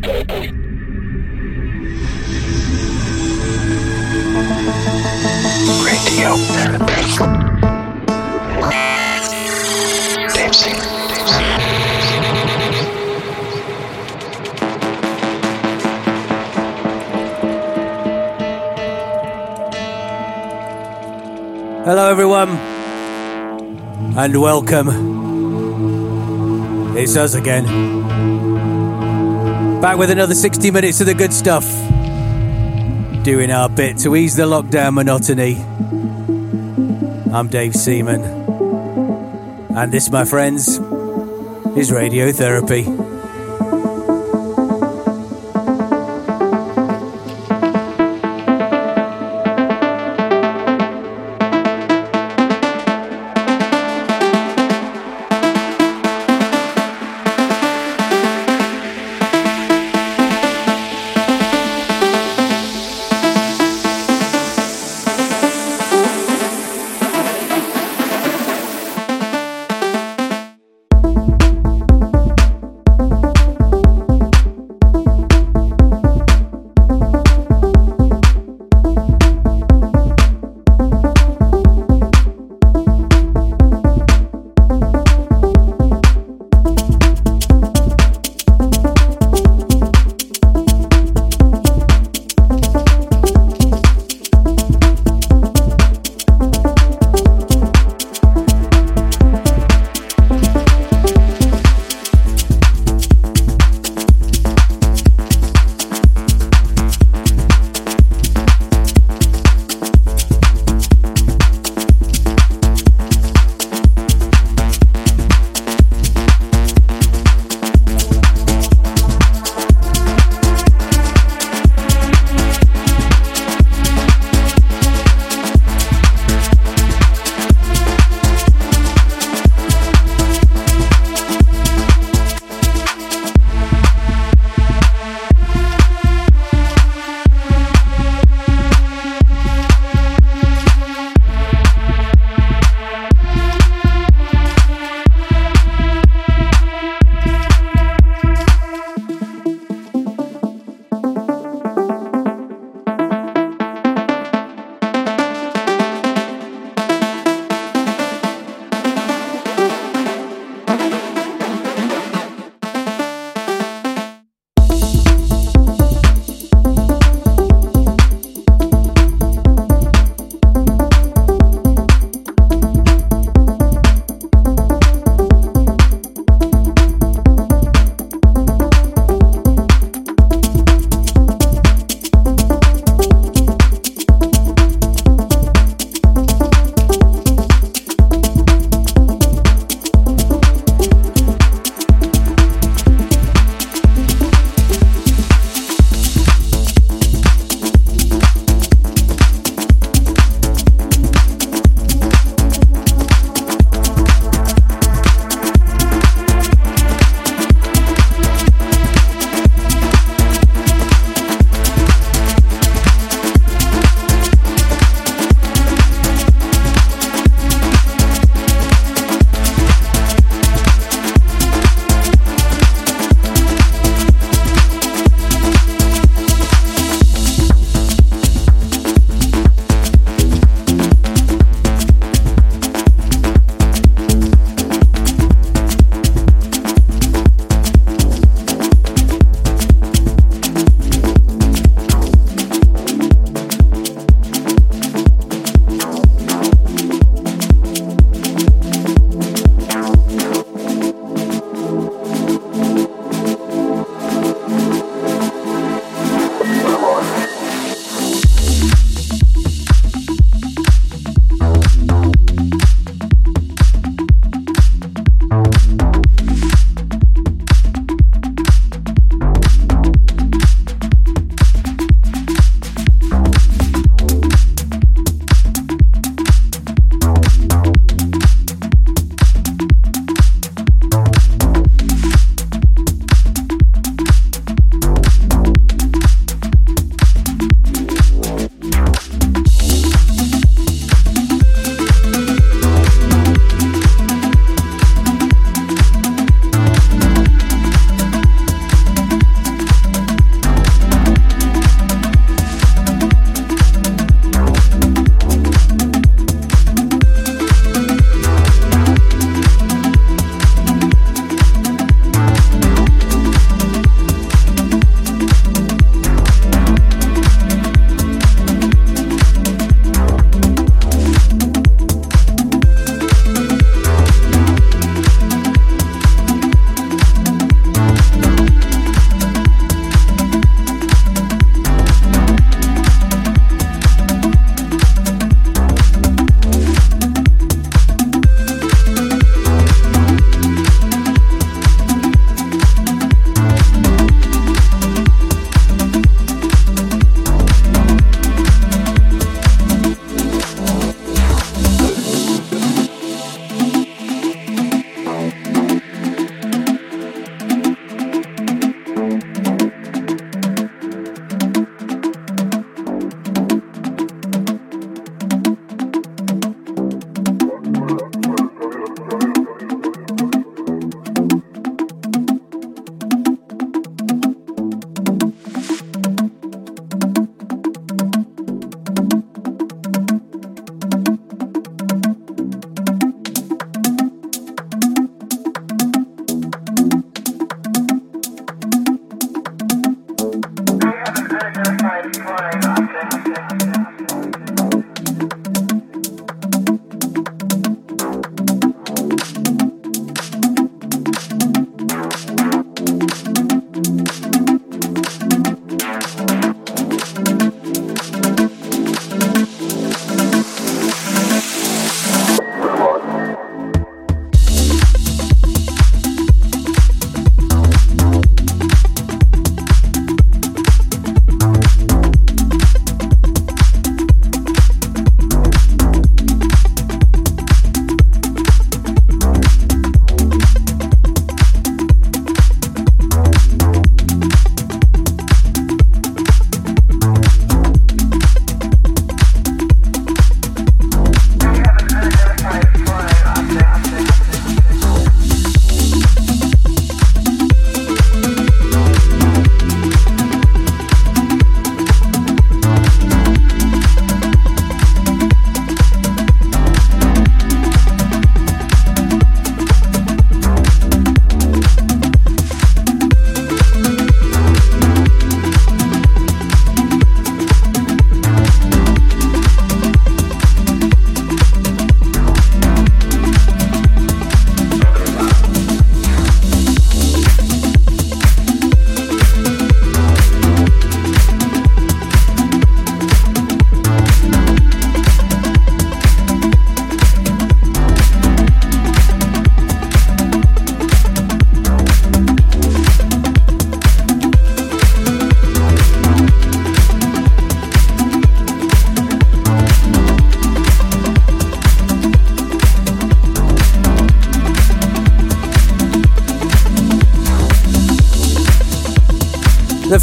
Radio. Hello, everyone, and welcome. It's us again. Back with another 60 minutes of the good stuff. Doing our bit to ease the lockdown monotony. I'm Dave Seaman. And this, my friends, is radiotherapy.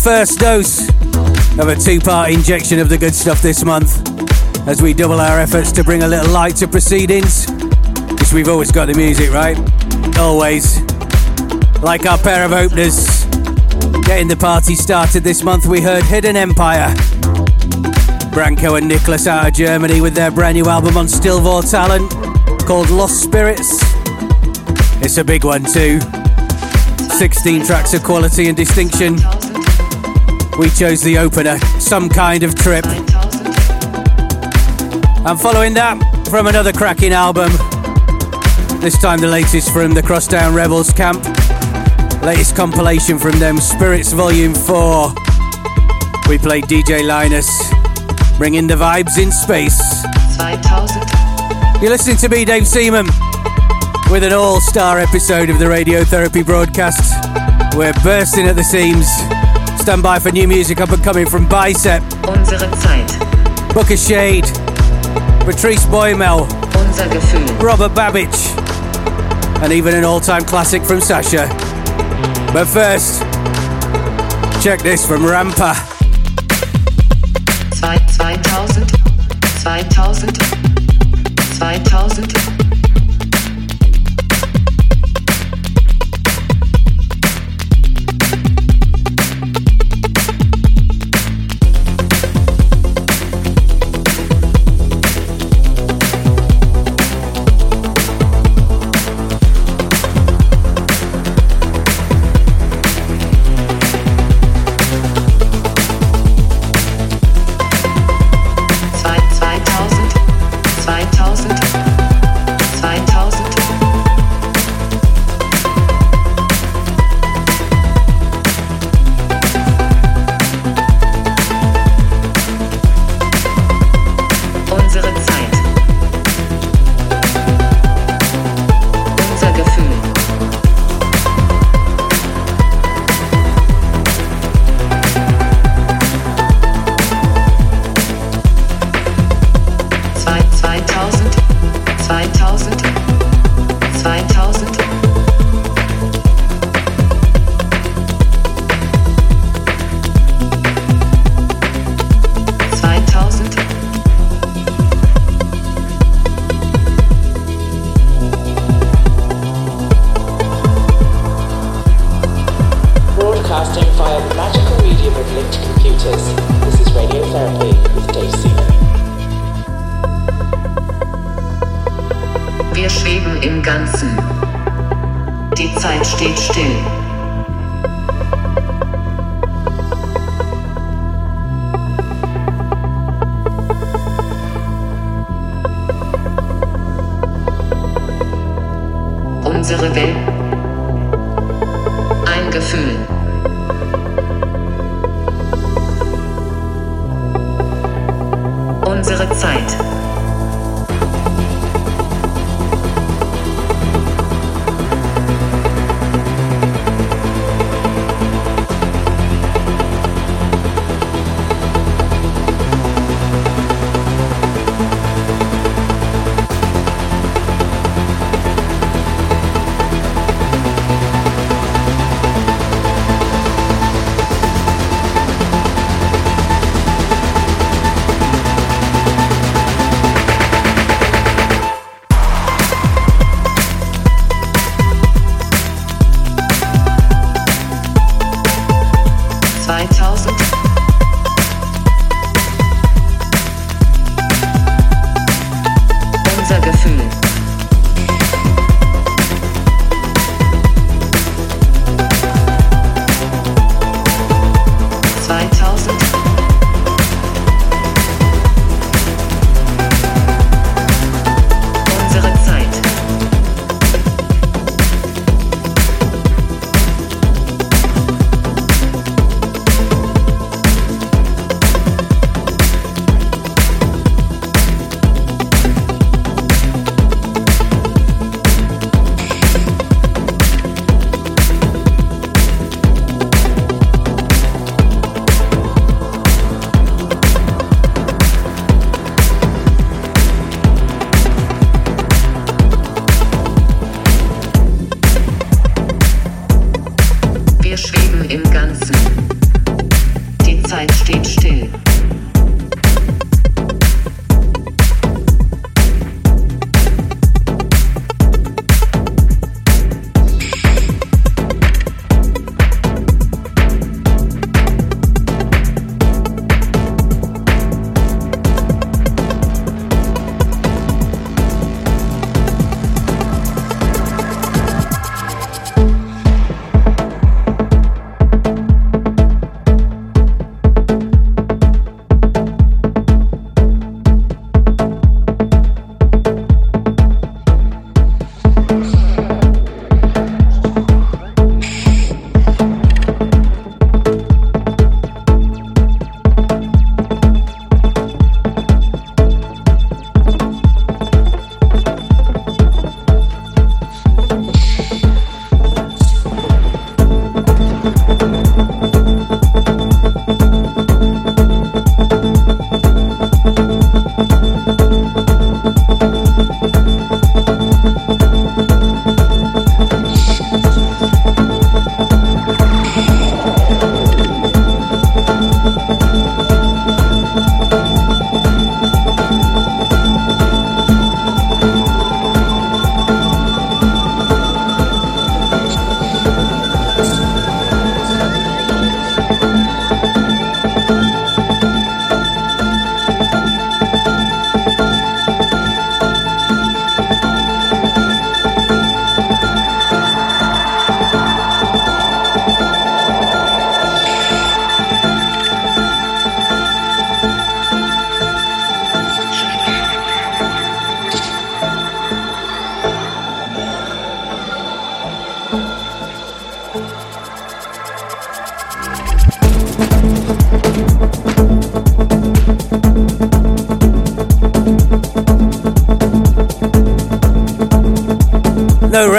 First dose of a two part injection of the good stuff this month as we double our efforts to bring a little light to proceedings. Because we've always got the music, right? Always. Like our pair of openers. Getting the party started this month, we heard Hidden Empire. Branko and Nicholas out of Germany with their brand new album on Stil vor Talent called Lost Spirits. It's a big one too. 16 tracks of quality and distinction. We chose the opener, Some Kind of Trip. And following that, from another cracking album, this time the latest from the Crosstown Rebels camp. Latest compilation from them, Spirits Volume 4. We played DJ Linus, bringing the vibes in space. You're listening to me, Dave Seaman, with an all star episode of the Radiotherapy broadcast. We're bursting at the seams. Stand by for new music up and coming from Bicep, Unsere Zeit. Booka Shade, Patrice Bäumel, Unser Gefühl. Robert Babic, and even an all time classic from Sasha. But first, check this from Rampa. 2000. 2000. 2000.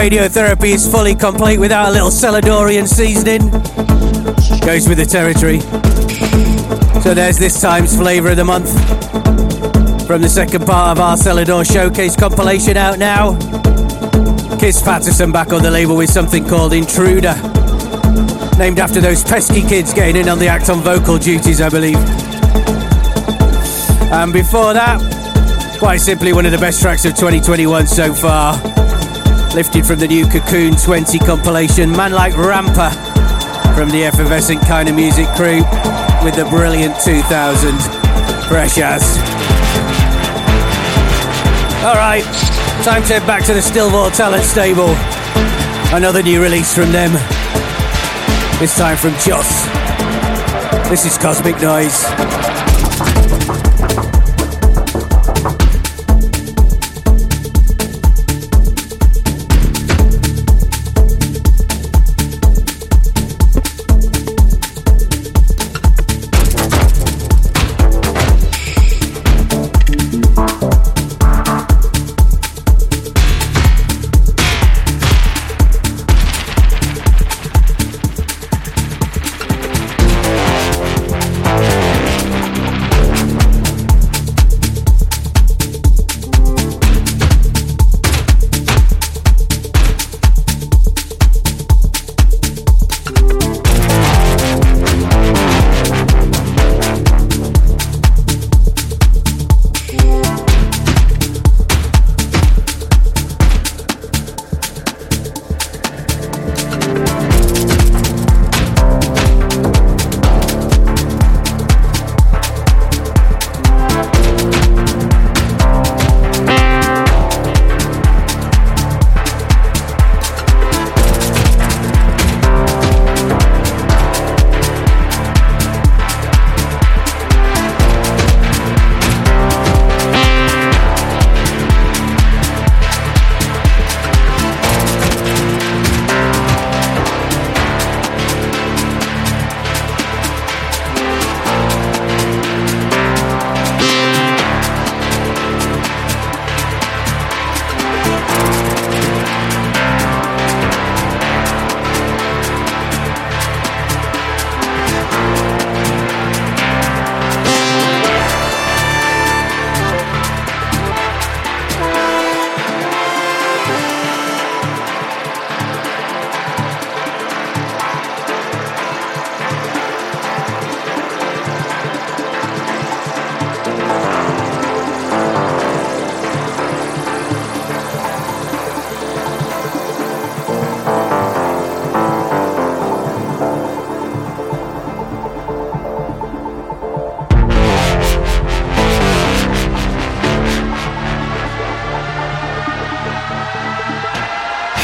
Radiotherapy is fully complete without a little Seladorian seasoning. Goes with the territory. So there's this time's flavour of the month. From the second part of our Selador Showcase compilation out now. Kiss Patterson back on the label with something called Intruder. Named after those pesky kids getting in on the act on vocal duties, I believe. And before that, quite simply one of the best tracks of 2021 so far lifted from the new Cocoon 20 compilation, Man Like Rampa from the effervescent Keinemusik crew with the brilliant 2000 Fresh as. Alright, time to head back to the Stil vor Talent Stable. Another new release from them. This time from Joss. This is Cosmic Noise.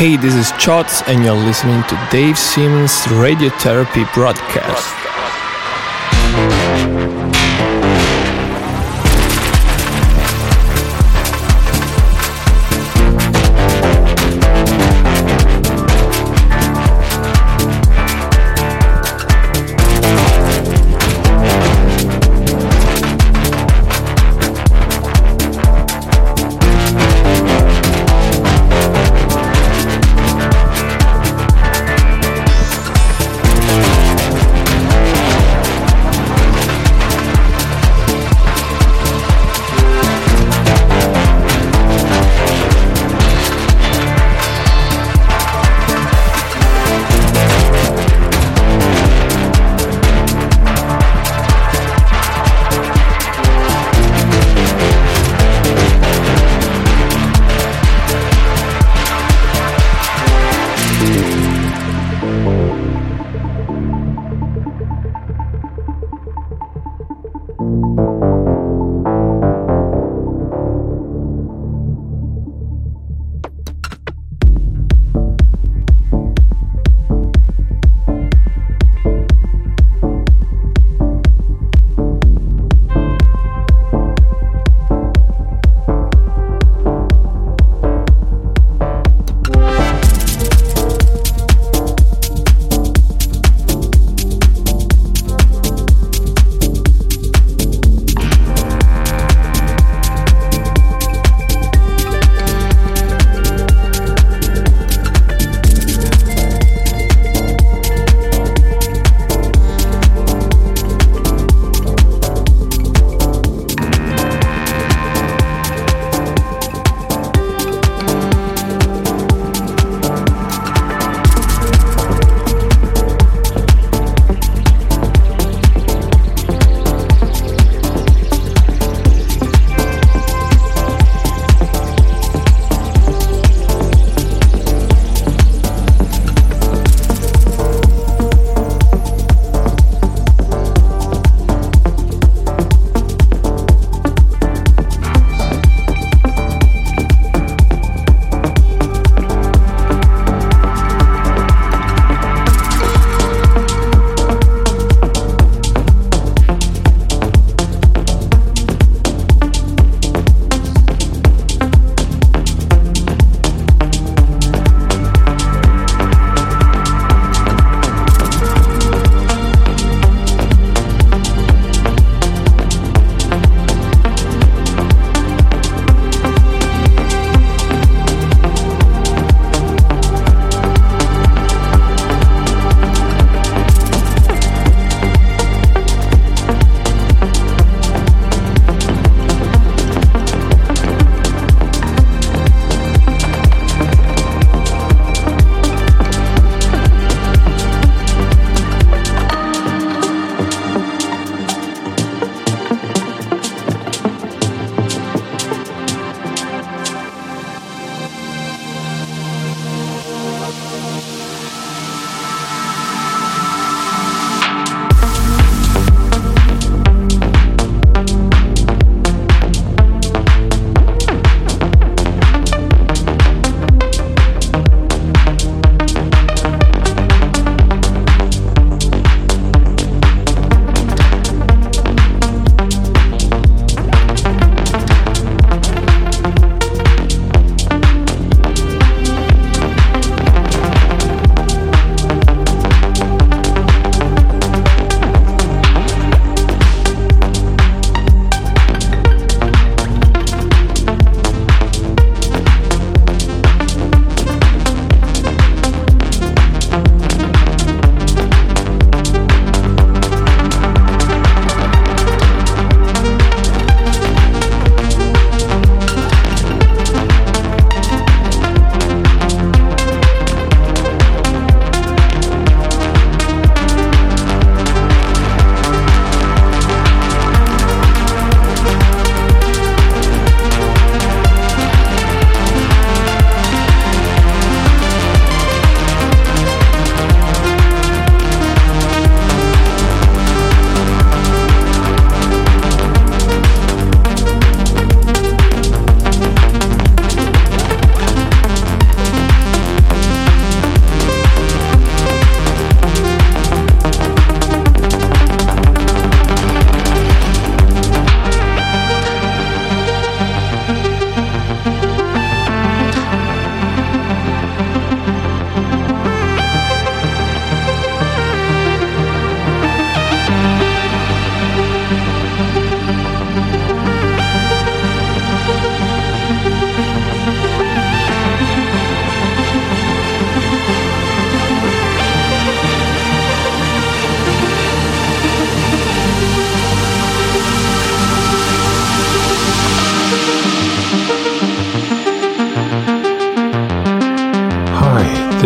Hey, this is Chots, and you're listening to Dave Seaman's Radiotherapy broadcast.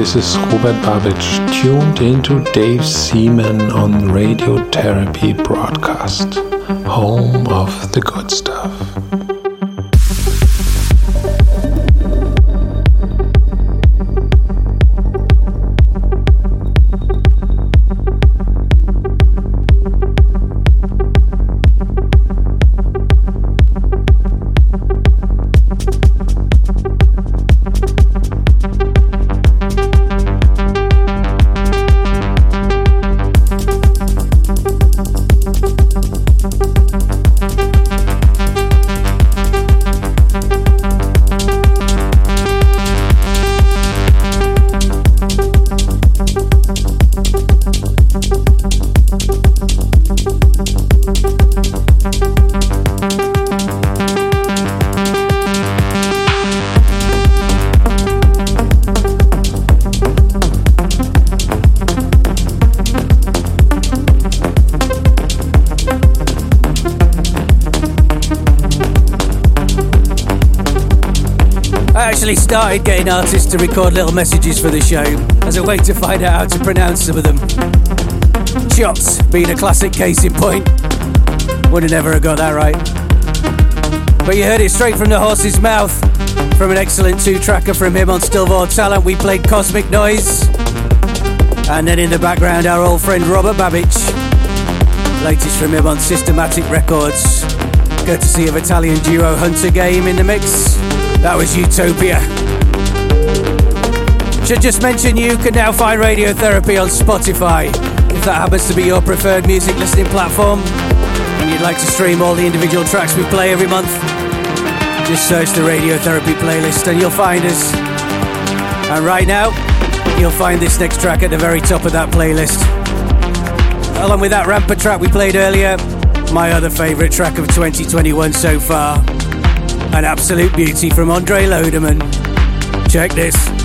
This is Robert Babic, tuned into Dave Seaman on Radiotherapy Broadcast, home of the good stuff. Started getting artists to record little messages for the show as a way to find out how to pronounce some of them. Shots being a classic case in point. Would have never have got that right. But you heard it straight from the horse's mouth. From an excellent two tracker from him on Stil vor Talent, we played Cosmic Noise. And then in the background, our old friend Robert Babic. Latest from him on Systematic Records. Courtesy of Italian duo Hunter Game in the mix. That was Utopia. Should just mention you can now find Radiotherapy on Spotify if that happens to be your preferred music listening platform and you'd like to stream all the individual tracks we play every month. Just search the Radiotherapy playlist and you'll find us. And right now, you'll find this next track at the very top of that playlist. Along with that Rampa track we played earlier, my other favourite track of 2021 so far. An absolute beauty from Andre Lodemann. Check this.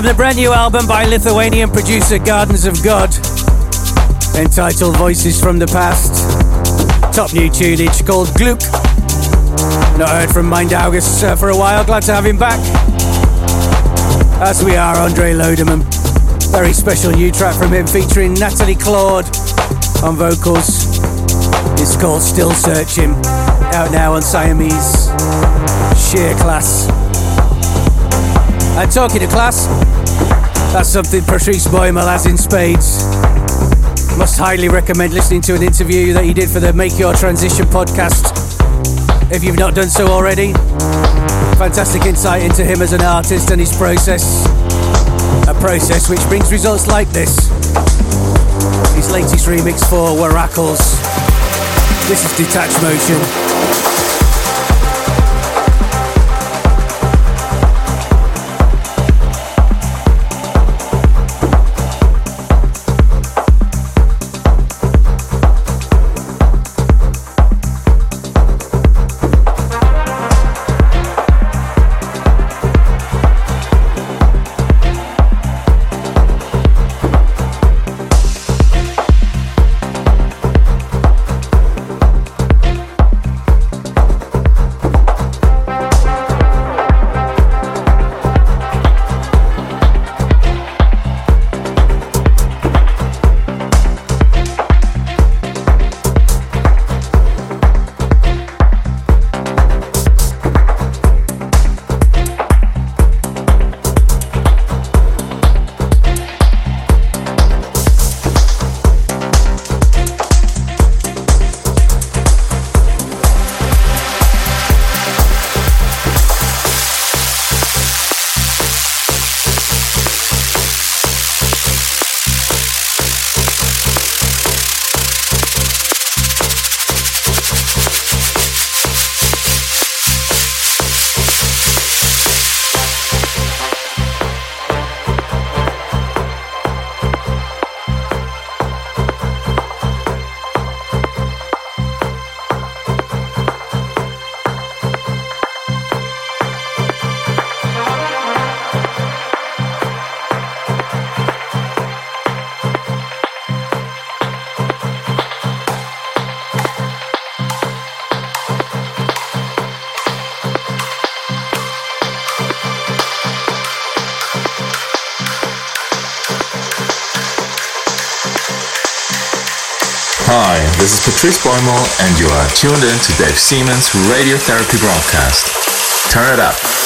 From the brand new album by Lithuanian producer Gardens of God, entitled Voices from the Past. Top new tune each called Gluck. Not heard from Mind August uh, for a while, glad to have him back. As we are, Andre Lodemann. Very special new track from him featuring Natalie Claude on vocals. It's called Still Searching, out now on Siamese. Sheer class. And talking to class, that's something Patrice Bäumel has in spades. Must highly recommend listening to an interview that he did for the Make Your Transition podcast. If you've not done so already, fantastic insight into him as an artist and his process. A process which brings results like this. His latest remix for Worakls. This is Detached Motion. This is Patrice Bäumel, and you are tuned in to Dave Seaman's Radiotherapy broadcast. Turn it up.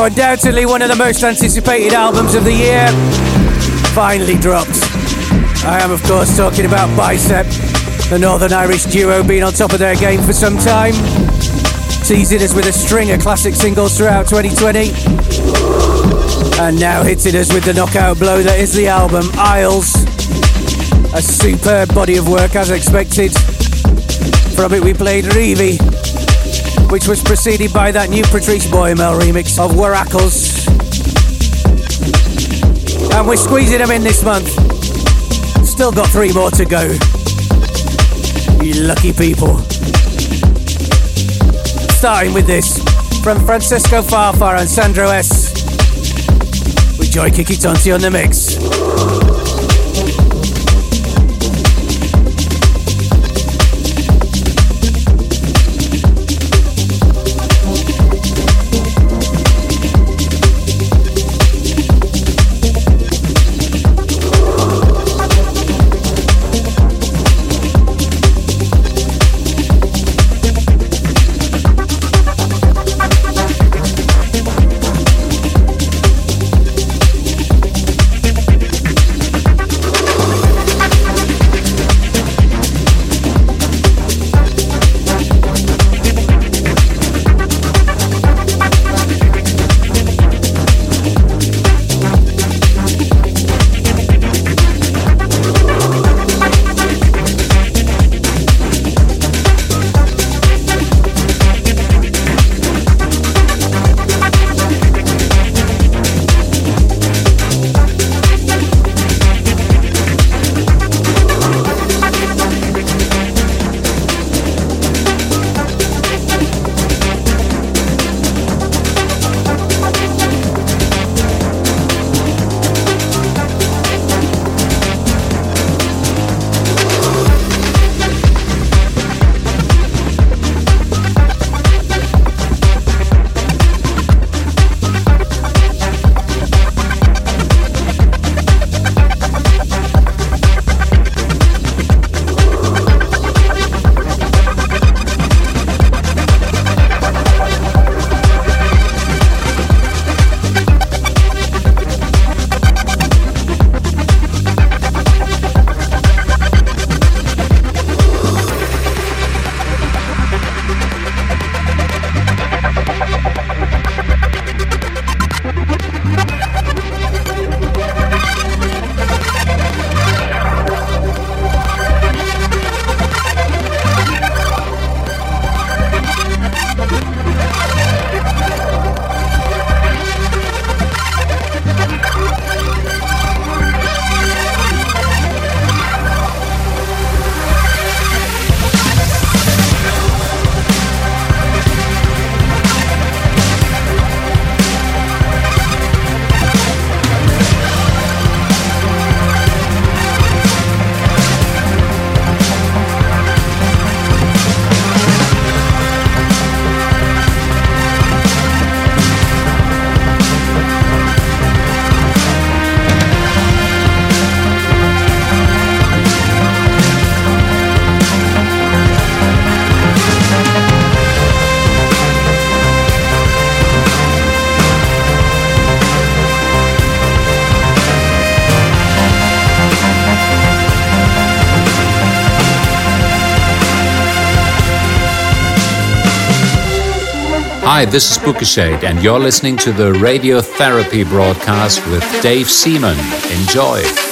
Undoubtedly, one of the most anticipated albums of the year finally dropped. I am, of course, talking about Bicep, the Northern Irish duo being on top of their game for some time, teasing us with a string of classic singles throughout 2020, and now hitting us with the knockout blow that is the album Isles. A superb body of work as expected. From it, we played Reevy, which was preceded by that new Patrice Bäumel remix of Worakls. And we're squeezing them in this month. Still got three more to go. You lucky people. Starting with this from Francesco Farfa and Sandro S. With Joy Kitikonti on the mix. Hi, this is Booka Shade, and you're listening to the Radiotherapy broadcast with Dave Seaman. Enjoy.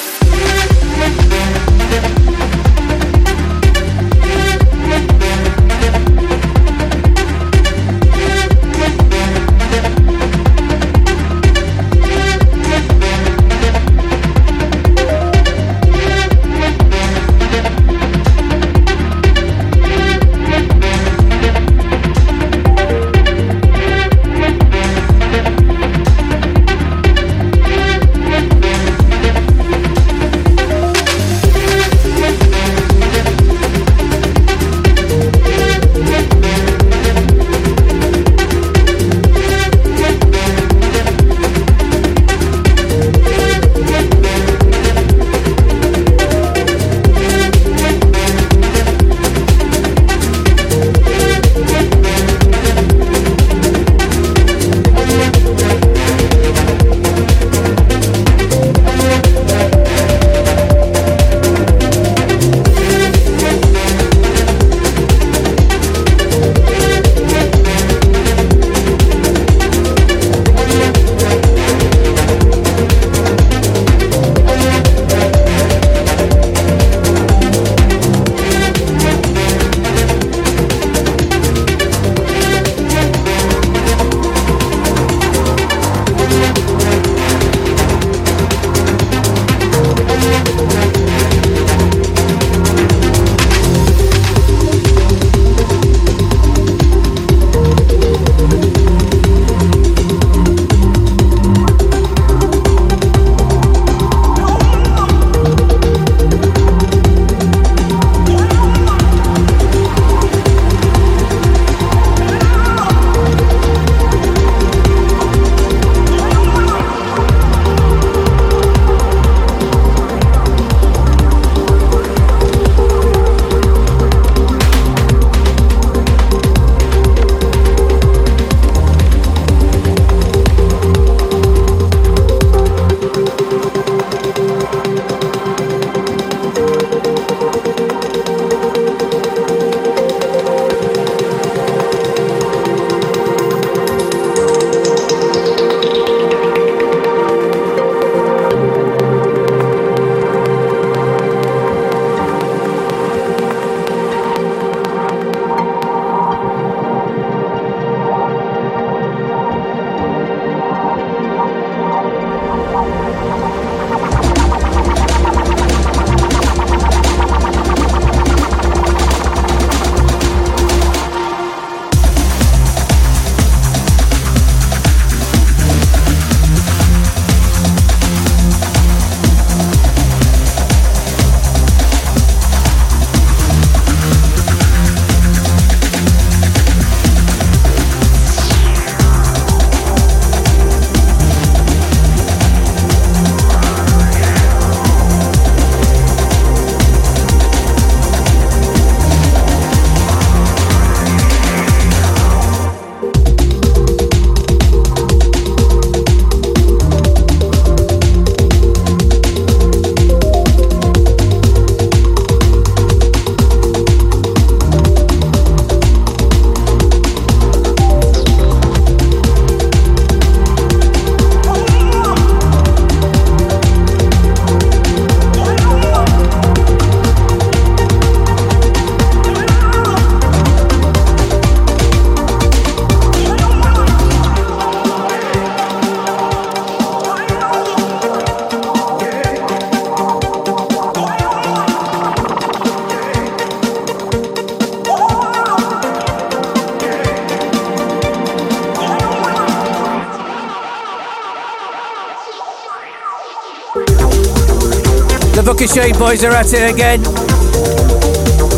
Boys are at it again.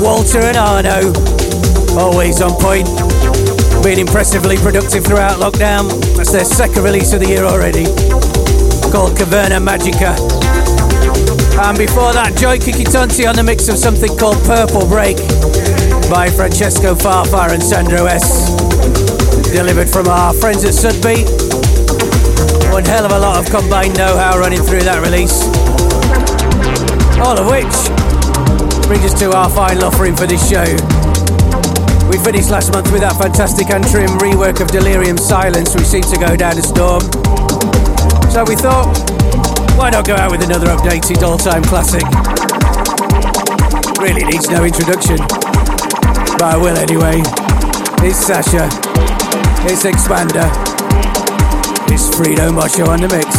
Walter and Arno, always on point. Been impressively productive throughout lockdown. That's their second release of the year already. Called Caverna Magica. And before that, Joy Kitikonti on the mix of something called Purple Break by Francesco Farfa and Sandro S. Delivered from our friends at Sudbeat. One hell of a lot of combined know-how running through that release. All of which brings us to our final offering for this show. We finished last month with that fantastic Antrim rework of Delerium Silence, which seemed to go down a storm. So we thought, why not go out with another updated all-time classic? Really needs no introduction, but I will anyway. It's Sasha, it's Xpander, it's Fredo Mosho on the mix.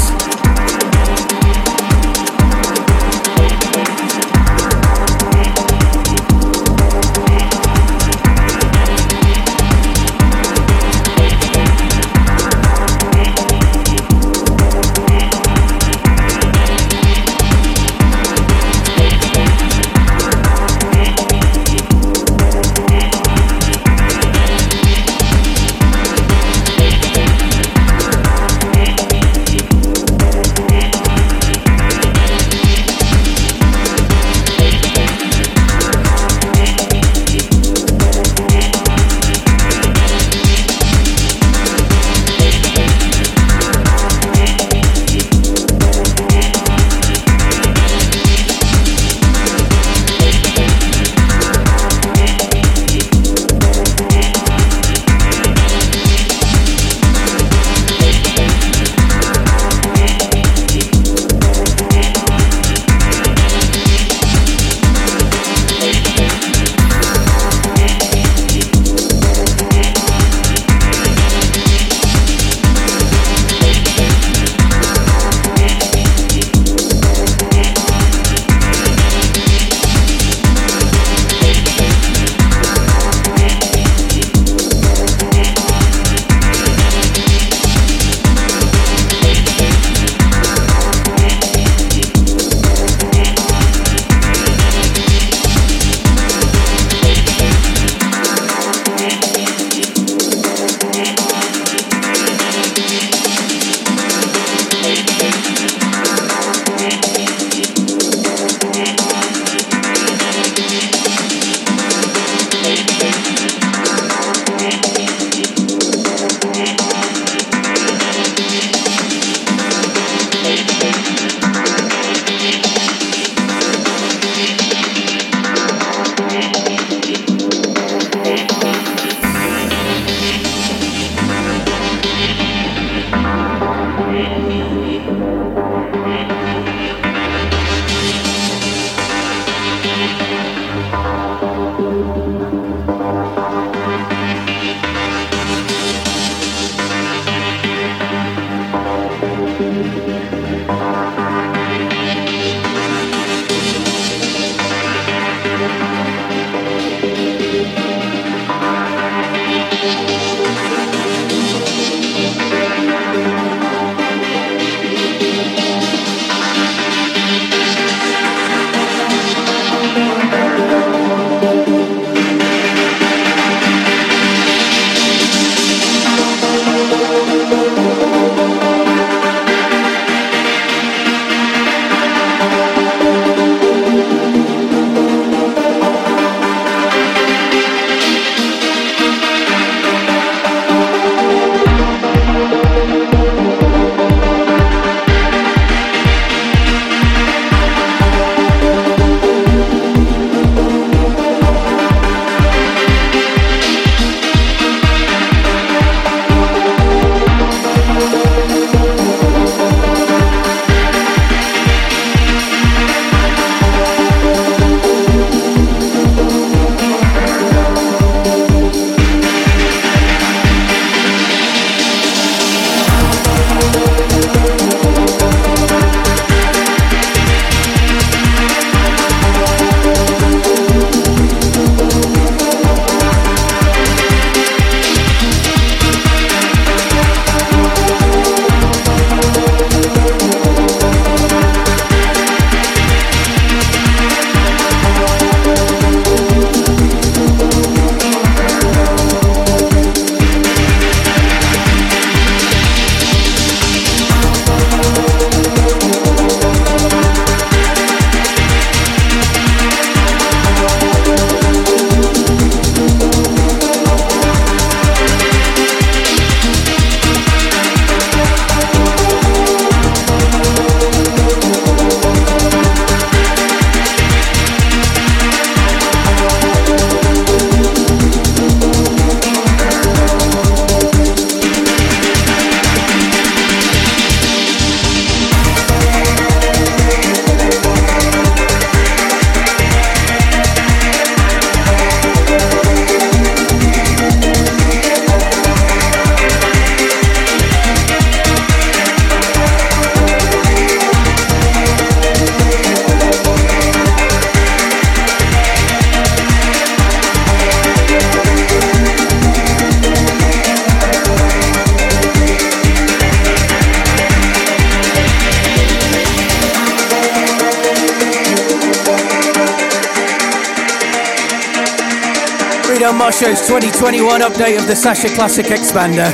Mosho's 2021 update of the Sasha Classic Xpander.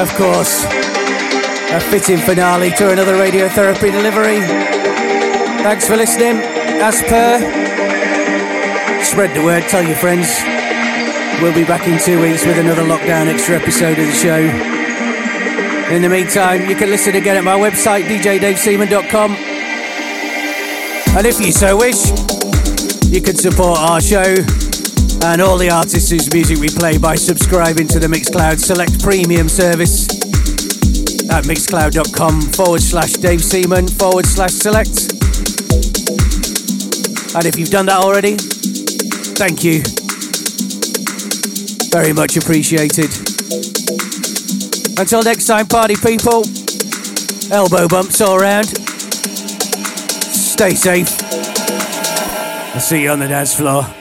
Of course, a fitting finale to another radiotherapy delivery. Thanks for listening. As per, spread the word, tell your friends. We'll be back in two weeks with another lockdown extra episode of the show. In the meantime, you can listen again at my website, djdaveseaman.com. And if you so wish, you can support our show and all the artists whose music we play by subscribing to the Mixcloud Select Premium service at mixcloud.com forward slash Dave Seaman forward slash select. And if you've done that already, thank you. Very much appreciated. Until next time, party people, elbow bumps all around. Stay safe. I'll see you on the dance floor.